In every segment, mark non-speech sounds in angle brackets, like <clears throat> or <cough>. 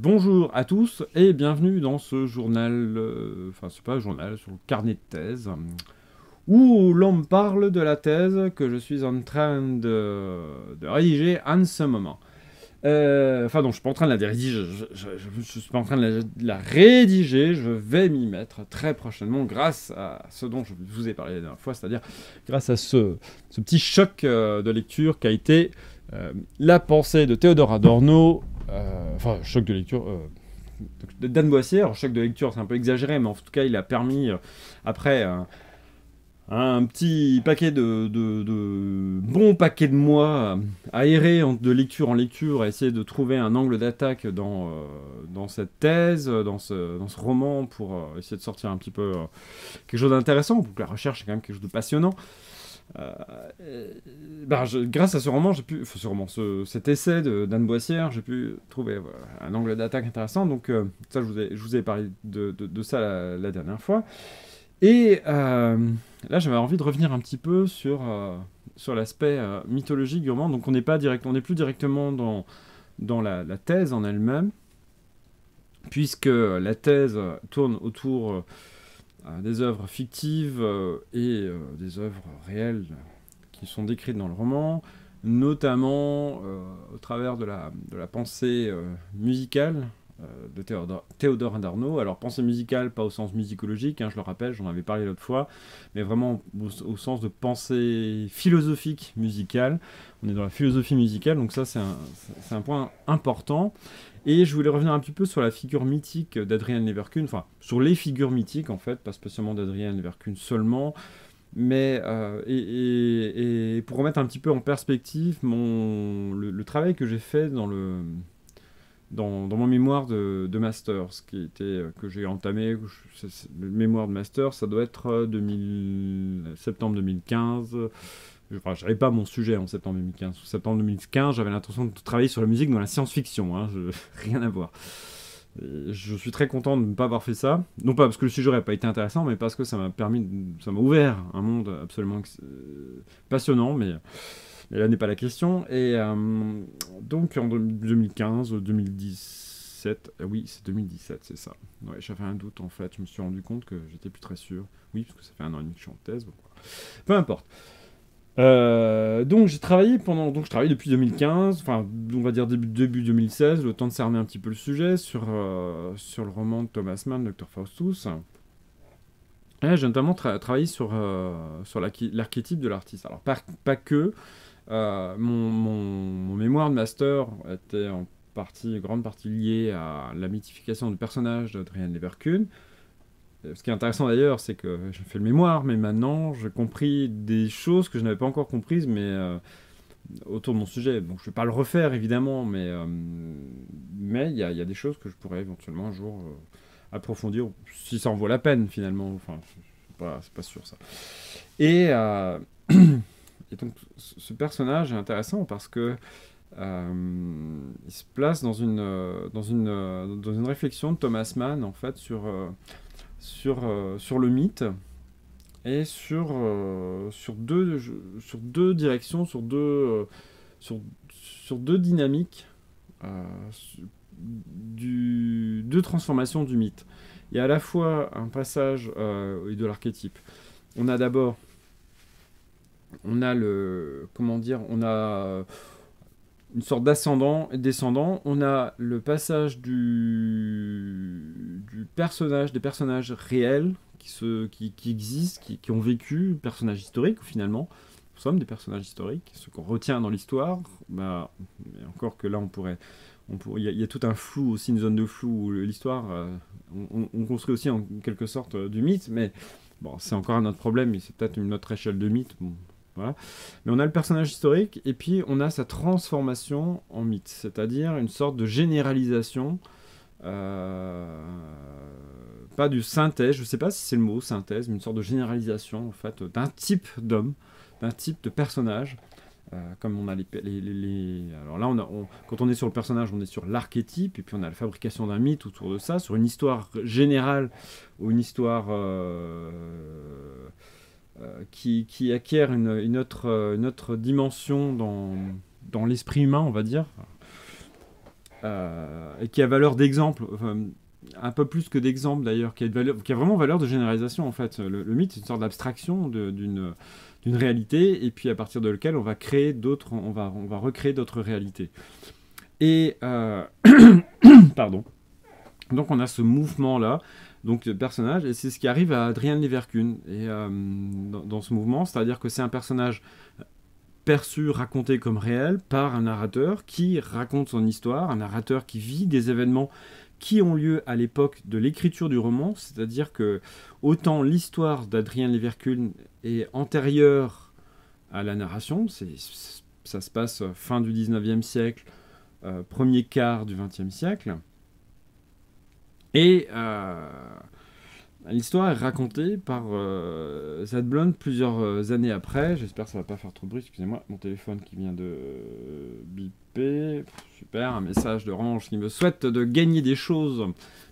Bonjour à tous et bienvenue dans ce journal, euh, enfin c'est pas un journal, sur le carnet de thèse, où l'on parle de la thèse que je suis en train de, rédiger en ce moment. Euh, enfin non, je suis pas en train de la rédiger, je, suis pas en train de la, rédiger, je vais m'y mettre très prochainement grâce à ce dont je vous ai parlé la dernière fois, c'est-à-dire grâce à ce, petit choc euh, de lecture qui a été la pensée de Théodore Adorno euh, enfin, choc de lecture. Euh, Dan Boissière, choc de lecture, c'est un peu exagéré, mais en tout cas, il a permis, euh, après un petit paquet de, de, bons paquets de mois à de lecture en lecture, à essayer de trouver un angle d'attaque dans, dans cette thèse, dans ce, dans ce roman, pour essayer de sortir un petit peu quelque chose d'intéressant, pour que la recherche est quand même quelque chose de passionnant. Euh, bah, grâce à ce roman, j'ai pu, roman, cet essai d'Anne Boissière, j'ai pu trouver un angle d'attaque intéressant. Donc euh, ça, je vous, ai, parlé de, ça la, dernière fois. Et euh, là, j'avais envie de revenir un petit peu sur, sur l'aspect mythologique du roman. Donc on n'est pas direct, on n'est plus directement dans, dans la thèse en elle-même, puisque la thèse tourne autour des œuvres fictives euh, et euh, des œuvres réelles qui sont décrites dans le roman, notamment euh, au travers de la, pensée musicale de Théodore, Théodore. Alors pensée musicale, pas au sens musicologique, hein, je le rappelle, j'en avais parlé l'autre fois, mais vraiment au, sens de pensée philosophique musicale. On est dans la philosophie musicale, donc ça c'est un, point important. Et je voulais revenir un petit peu sur la figure mythique d'Adrien Leverkun, enfin sur les figures mythiques en fait, pas spécialement d'Adrien Leverkun seulement, mais euh, pour remettre un petit peu en perspective mon, le, travail que j'ai fait dans le dans, mon mémoire de, de master, ce qui était euh, que j'ai entamé, le mémoire de master, ça doit être 2000, euh, septembre 2015 Enfin, j'avais pas mon sujet en septembre 2015. En septembre 2015, j'avais l'intention de travailler sur la musique dans la science-fiction. Hein, <laughs> rien à voir. je suis très content de ne pas avoir fait ça. Non pas parce que le sujet n'aurait pas été intéressant, mais parce que ça m'a permis, ça m'a ouvert un monde absolument euh, passionnant, mais, là n'est pas la question. Et euh, donc en 2015, 2017, euh, oui, c'est 2017, c'est ça. Ouais, j'avais un doute en fait. Je me suis rendu compte que j'étais plus très sûr. Oui, parce que ça fait un an et demi que je suis en thèse. Peu importe. Euh, donc j'ai travaillé pendant, donc je travaille depuis 2015, enfin on va dire début, début 2016, le temps de cerner un petit peu le sujet sur, euh, sur le roman de Thomas Mann, Dr Faustus. Et j'ai notamment travaillé sur, euh, sur l'archétype de l'artiste. Alors pas, que, mon, mon, mémoire de master était en partie, grande partie lié à la mythification du personnage d'Adrienne Leverkuhn, euh, ce qui est intéressant d'ailleurs, c'est que j'ai fait le mémoire, mais maintenant j'ai compris des choses que je n'avais pas encore comprises, mais euh, autour de mon sujet. Donc je ne vais pas le refaire évidemment, mais euh, mais il y, a des choses que je pourrais éventuellement un jour approfondir, si ça en vaut la peine finalement. Enfin, c'est pas, pas sûr ça. Et, <clears throat> donc ce personnage est intéressant parce que il se place dans une, dans, une, dans une réflexion de Thomas Mann en fait sur euh, sur le mythe et sur, euh, sur, deux, sur deux directions, sur deux, euh, sur, sur deux dynamiques du, deux transformations du mythe. Il y a à la fois un passage de l'archétype. On a d'abord, on a le, comment dire, on a une sorte d'ascendant et descendant. On a le passage du, du personnage, des personnages réels qui, se, qui, qui existent, qui, qui, ont vécu, personnages historiques finalement. Nous sommes des personnages historiques, ce qu'on retient dans l'histoire. Bah, encore que là, on pourrait. Il y, a tout un flou aussi, une zone de flou où l'histoire, euh, on, construit aussi en quelque sorte euh, du mythe, mais bon, c'est encore un autre problème, mais c'est peut-être une autre échelle de mythe. Mais on a le personnage historique et puis on a sa transformation en mythe, c'est-à-dire une sorte de généralisation, euh, pas du synthèse, je ne sais pas si c'est le mot synthèse, mais une sorte de généralisation en fait d'un type d'homme, d'un type de personnage. Euh, comme on a les, alors là on quand on est sur le personnage on est sur l'archétype et puis on a la fabrication d'un mythe autour de ça sur une histoire générale ou une histoire euh, qui, qui, acquiert une, une, autre, dimension dans, l'esprit humain, on va dire. et qui a valeur d'exemple, un peu plus que d'exemple d'ailleurs, qui, a vraiment valeur de généralisation en fait. Le, mythe, c'est une sorte d'abstraction d'une réalité, et puis à partir de laquelle on va créer d'autres, on va recréer d'autres réalités. Et <coughs> pardon. Donc on a ce mouvement-là, donc de personnage, et c'est ce qui arrive à Adrien Leverkun et, euh, dans, ce mouvement, c'est-à-dire que c'est un personnage perçu, raconté comme réel par un narrateur qui raconte son histoire, un narrateur qui vit des événements qui ont lieu à l'époque de l'écriture du roman, c'est-à-dire que autant l'histoire d'Adrien Leverkun est antérieure à la narration, ça se passe fin du 19e siècle, euh, premier quart du 20e siècle, et euh, l'histoire est racontée par euh, Blonde plusieurs euh, années après. J'espère que ça va pas faire trop de bruit. Excusez-moi, mon téléphone qui vient de biper. Super, un message de Range qui me souhaite de gagner des choses.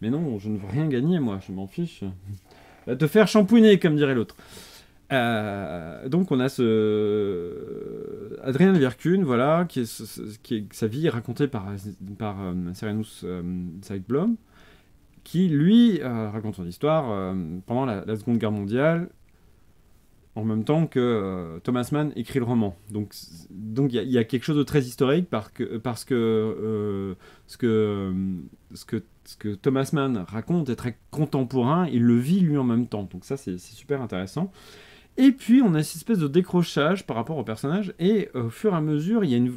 Mais non, je ne veux rien gagner, moi, je m'en fiche. <laughs> Va te faire champouiner, comme dirait l'autre. Euh, donc on a ce Adrien Verkuhn, voilà, qui est, sa vie est racontée par, Serenus Blom qui lui euh, raconte son histoire euh, pendant la, Seconde Guerre mondiale, en même temps que euh, Thomas Mann écrit le roman. Donc donc il y, a quelque chose de très historique parce que, parce que, ce, que, ce, que, Thomas Mann raconte est très contemporain, il le vit lui en même temps. Donc ça c'est super intéressant. Et puis on a cette espèce de décrochage par rapport au personnage, et au fur et à mesure, il y a.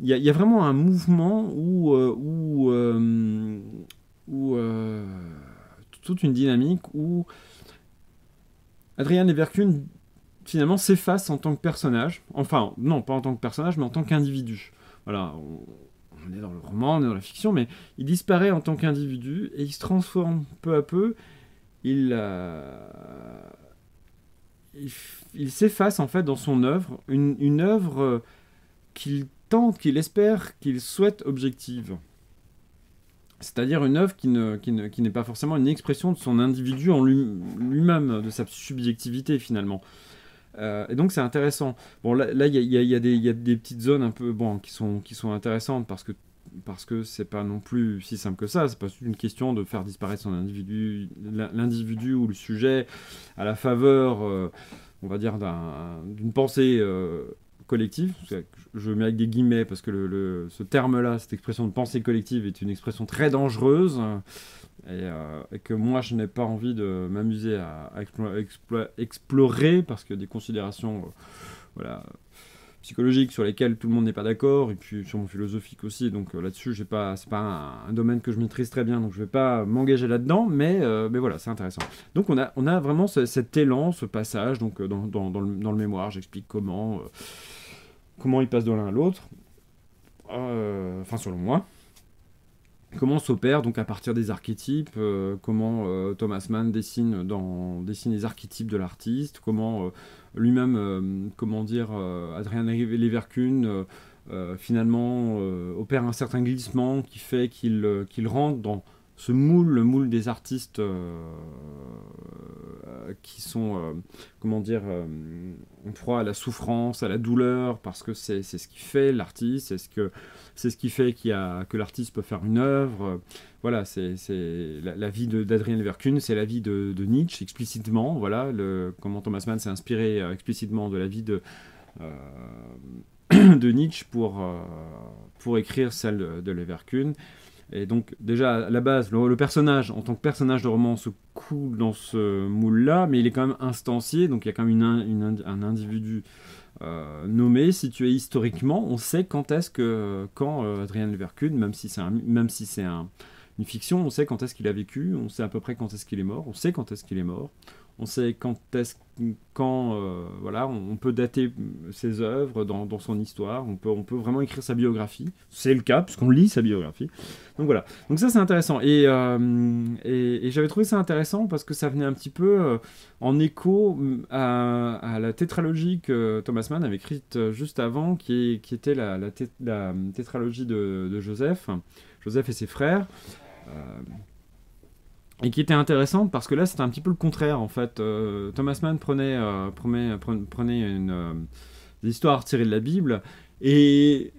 Il y, a, vraiment un mouvement où, ou euh, toute une dynamique où Adrien Leverkusen finalement s'efface en tant que personnage. Enfin, non, pas en tant que personnage, mais en tant qu'individu. Voilà, on, est dans le roman, on est dans la fiction, mais il disparaît en tant qu'individu et il se transforme peu à peu. Il, euh, s'efface en fait dans son œuvre, une, une œuvre qu'il tente, qu'il espère, qu'il souhaite objective. C'est-à-dire une œuvre qui, ne, qui, ne, qui n'est pas forcément une expression de son individu en lui-même, de sa subjectivité finalement. Euh, et donc c'est intéressant. Bon là, il y, a, y, a des petites zones un peu bon, qui, sont, qui sont intéressantes parce que parce que c'est pas non plus si simple que ça. C'est pas une question de faire disparaître l'individu ou le sujet à la faveur, euh, on va dire, d'une pensée euh, collective. Je mets avec des guillemets parce que ce terme-là, cette expression de pensée collective, est une expression très dangereuse euh, et, que moi je n'ai pas envie de m'amuser à, explorer parce que des considérations euh, psychologiques sur lesquelles tout le monde n'est pas d'accord et puis sur mon philosophique aussi. Donc euh, là-dessus, j'ai pas, c'est pas un, domaine que je maîtrise très bien, donc je vais pas m'engager là-dedans, mais, mais voilà, c'est intéressant. Donc on a, on a vraiment cet élan, ce passage donc dans le, mémoire. J'explique comment comment il passe de l'un à l'autre, euh, enfin selon moi, comment s'opère donc à partir des archétypes, euh, comment euh, Thomas Mann dessine, les archétypes de l'artiste, comment lui-même, comment dire, Adrien Leverkusen finalement opère un certain glissement qui fait qu'il qu'il rentre dans ce moule, le moule des artistes euh, euh, qui sont, euh, comment dire, en proie à la souffrance, à la douleur, parce que c'est ce qui fait l'artiste, c'est ce, ce qui fait qu'il a, que l'artiste peut faire une œuvre. Voilà, c'est la, la, vie d'Adrien Leverkusen, c'est la vie de, Nietzsche explicitement. Voilà, comment Thomas Mann s'est inspiré explicitement de la vie de, <clears throat> de Nietzsche pour, pour écrire celle de, de Leverkusen. Et donc, déjà, à la base, le, personnage, en tant que personnage de roman, se coule dans ce moule-là, mais il est quand même instancié, donc il y a quand même un individu euh, nommé, situé historiquement. On sait quand est-ce que, quand euh, Adrien Leverkusen, même si c'est si une fiction, on sait quand est-ce qu'il a vécu, on sait à peu près quand est-ce qu'il est mort, on sait quand est-ce qu'il est mort on sait quand quand euh, voilà on, peut dater ses œuvres dans, son histoire. On peut vraiment écrire sa biographie. C'est le cas puisqu'on lit sa biographie. Donc voilà. Donc ça c'est intéressant. Et, euh, j'avais trouvé ça intéressant parce que ça venait un petit peu euh, en écho à, la tétralogie que Thomas Mann avait écrite juste avant qui, était la, la, tétralogie de, de, Joseph Joseph et ses frères et qui était intéressante parce que là c'était un petit peu le contraire en fait. Euh, Thomas Mann prenait, euh, une, euh, des histoires tirées de la Bible, et,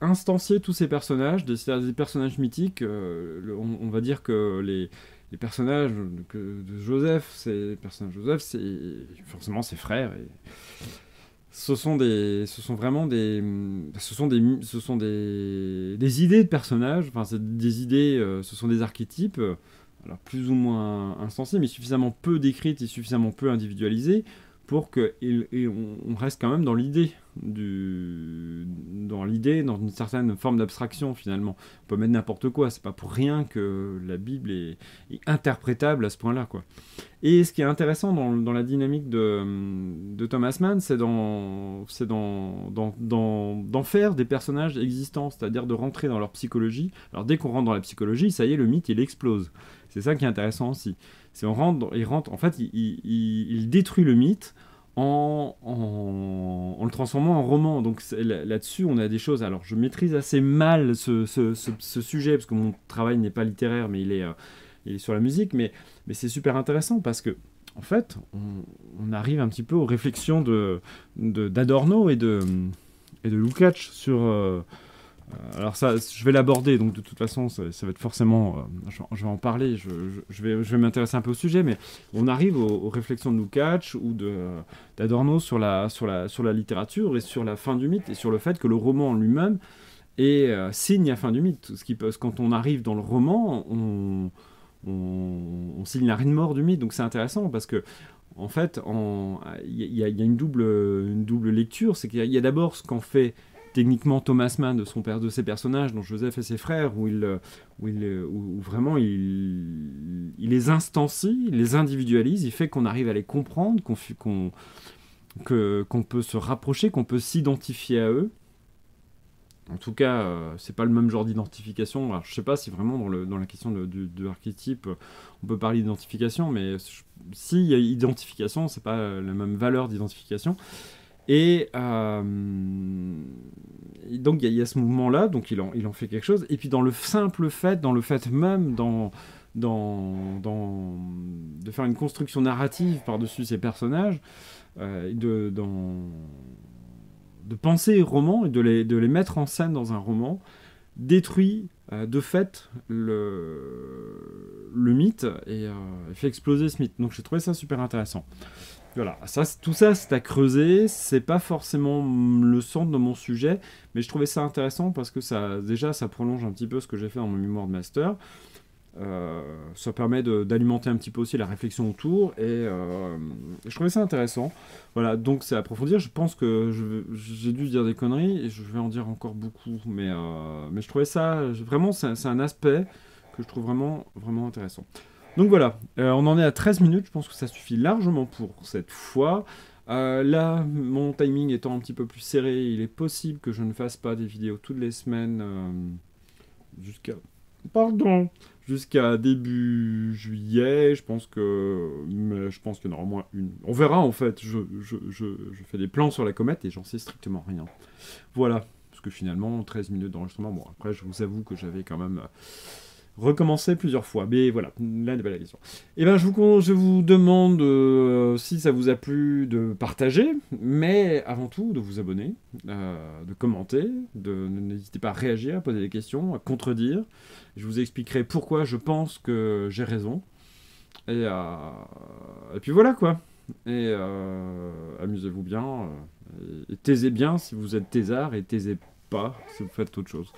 instancier tous ces personnages, des, des personnages mythiques. on, va dire que les, personnages de, Joseph, c'est personnages Joseph, c'est forcément ses frères. Ce sont vraiment des, idées de personnages. Enfin, des idées, euh, ce sont des archétypes. Alors plus ou moins instanciés, mais suffisamment peu décrites et suffisamment peu individualisées pour qu'on on reste quand même dans l'idée dans l'idée dans une certaine forme d'abstraction finalement. On peut mettre n'importe quoi c'est pas pour rien que la Bible est, interprétable à ce point là quoi. Et ce qui est intéressant dans, la dynamique de, Thomas Mann c'est d'en faire des personnages existants c'est-à-dire de rentrer dans leur psychologie. Alors dès qu'on rentre dans la psychologie ça y est le mythe il explose. C'est ça qui est intéressant aussi. C'est on rentre, il rentre, en fait, il, détruit le mythe en, le transformant en roman. Donc là-dessus, on a des choses. Alors, je maîtrise assez mal ce, sujet parce que mon travail n'est pas littéraire, mais il est, euh, sur la musique. Mais, c'est super intéressant parce que, en fait, on, arrive un petit peu aux réflexions de d'Adorno et de et de Lukács sur euh, alors ça, je vais l'aborder, donc de toute façon, ça, va être forcément, euh, je, vais en parler, je, vais, je vais m'intéresser un peu au sujet, mais on arrive aux, réflexions de Lukács ou d'Adorno sur la, sur, la, sur la littérature et sur la fin du mythe et sur le fait que le roman lui-même est euh, signe à fin du mythe. Ce qui, quand on arrive dans le roman, on, on, signe la reine mort du mythe, donc c'est intéressant parce que en fait, il y, y, a une double, une double lecture, c'est qu'il y a, a d'abord ce qu'en fait techniquement Thomas Mann de son père de ses personnages, dont Joseph et ses frères, où, il, euh, où, il, euh, où vraiment il, il, les instancie, il les individualise, il fait qu'on arrive à les comprendre, qu'on qu'on peut se rapprocher, qu'on peut s'identifier à eux. En tout cas, euh, c'est pas le même genre d'identification. Alors, je sais pas si vraiment dans, le, dans la question de, l'archétype, on peut parler d'identification, mais s'il y a identification, c'est pas la même valeur d'identification. Et, euh, donc il y, a ce mouvement-là, donc il en, fait quelque chose. Et puis dans le simple fait, dans le fait même, dans, de faire une construction narrative par-dessus ces personnages, euh, de, dans, de penser roman et de les, mettre en scène dans un roman, détruit euh, de fait le mythe et fait exploser ce mythe. Donc j'ai trouvé ça super intéressant. Voilà, ça, tout ça c'est à creuser, c'est pas forcément le centre de mon sujet, mais je trouvais ça intéressant parce que ça, déjà ça prolonge un petit peu ce que j'ai fait dans mon mémoire de master. Euh, ça permet d'alimenter un petit peu aussi la réflexion autour et euh, je trouvais ça intéressant. Voilà, donc c'est approfondir. Je pense que j'ai dû dire des conneries et je vais en dire encore beaucoup, mais, euh, je trouvais ça vraiment, c'est un aspect que je trouve vraiment, vraiment intéressant. Donc voilà, euh, on en est à 13 minutes, je pense que ça suffit largement pour cette fois. Euh, là, mon timing étant un petit peu plus serré, il est possible que je ne fasse pas des vidéos toutes les semaines euh, jusqu'à... Pardon Jusqu'à début juillet, je pense que... Mais je pense qu'il y en aura moins une. On verra en fait, je, fais des plans sur la comète et j'en sais strictement rien. Voilà, parce que finalement, 13 minutes d'enregistrement, bon après je vous avoue que j'avais quand même recommencer plusieurs fois. Mais voilà, là n'est pas la question. Et eh ben, je vous, je vous demande euh, si ça vous a plu de partager, mais avant tout de vous abonner, euh, de commenter, de n'hésitez pas à réagir, à poser des questions, à contredire. Je vous expliquerai pourquoi je pense que j'ai raison. Et, euh, puis voilà quoi. Et amusez-vous bien. et taisez bien si vous êtes thésard et taisez pas si vous faites autre chose.